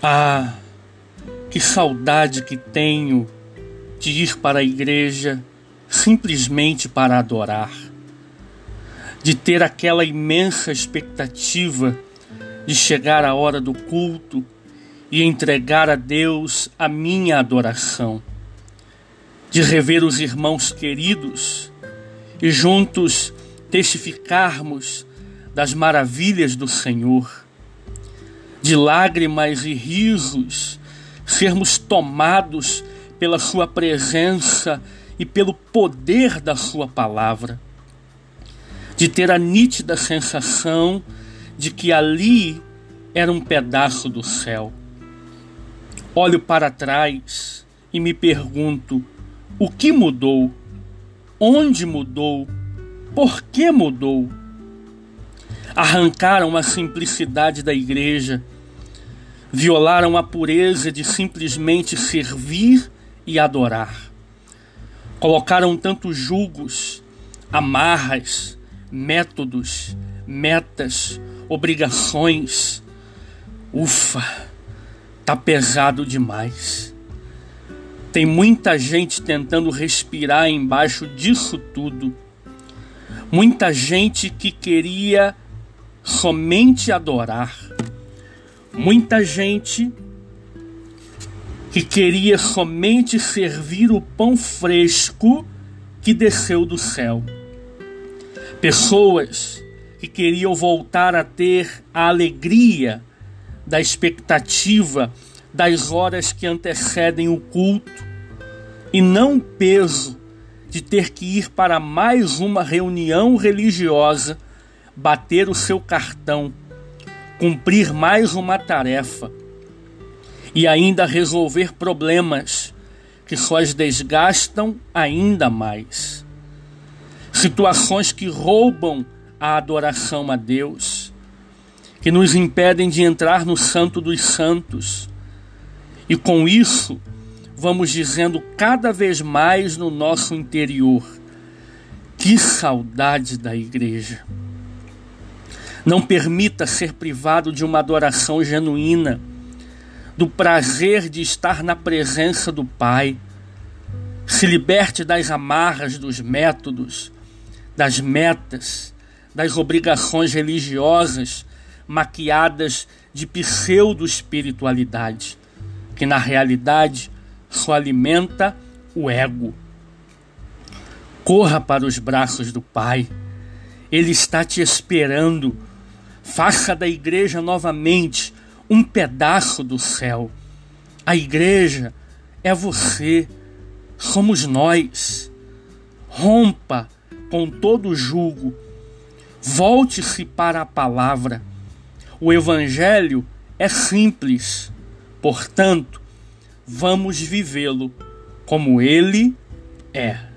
Ah, que saudade que tenho de ir para a igreja simplesmente para adorar, de ter aquela imensa expectativa de chegar a hora do culto e entregar a Deus a minha adoração, de rever os irmãos queridos e juntos testificarmos das maravilhas do Senhor, de lágrimas e risos sermos tomados pela Sua presença e pelo poder da Sua palavra, de ter a nítida sensação de que ali era um pedaço do céu. Olho para trás e me pergunto: o que mudou? Onde mudou? Por que mudou? Arrancaram a simplicidade da igreja, violaram a pureza de simplesmente servir e adorar. Colocaram tantos julgos, amarras, métodos, metas, obrigações. Ufa, tá pesado demais. Tem muita gente tentando respirar embaixo disso tudo. Muita gente que queria somente adorar. Muita gente que queria somente servir o pão fresco que desceu do céu. Pessoas que queriam voltar a ter a alegria da expectativa das horas que antecedem o culto e não o peso de ter que ir para mais uma reunião religiosa, bater o seu cartão, cumprir mais uma tarefa e ainda resolver problemas que só as desgastam ainda mais. Situações que roubam a adoração a Deus, que nos impedem de entrar no Santo dos Santos. E com isso, vamos dizendo cada vez mais no nosso interior: que saudade da igreja. Não permita ser privado de uma adoração genuína, do prazer de estar na presença do Pai. Se liberte das amarras dos métodos, das metas, das obrigações religiosas maquiadas de pseudo-espiritualidade, que na realidade só alimenta o ego. Corra para os braços do Pai, Ele está te esperando. Faça da igreja novamente um pedaço do céu. A igreja é você, somos nós. Rompa com todo julgo Volte-se para a palavra. O Evangelho é simples, portanto, vamos vivê-lo como ele é.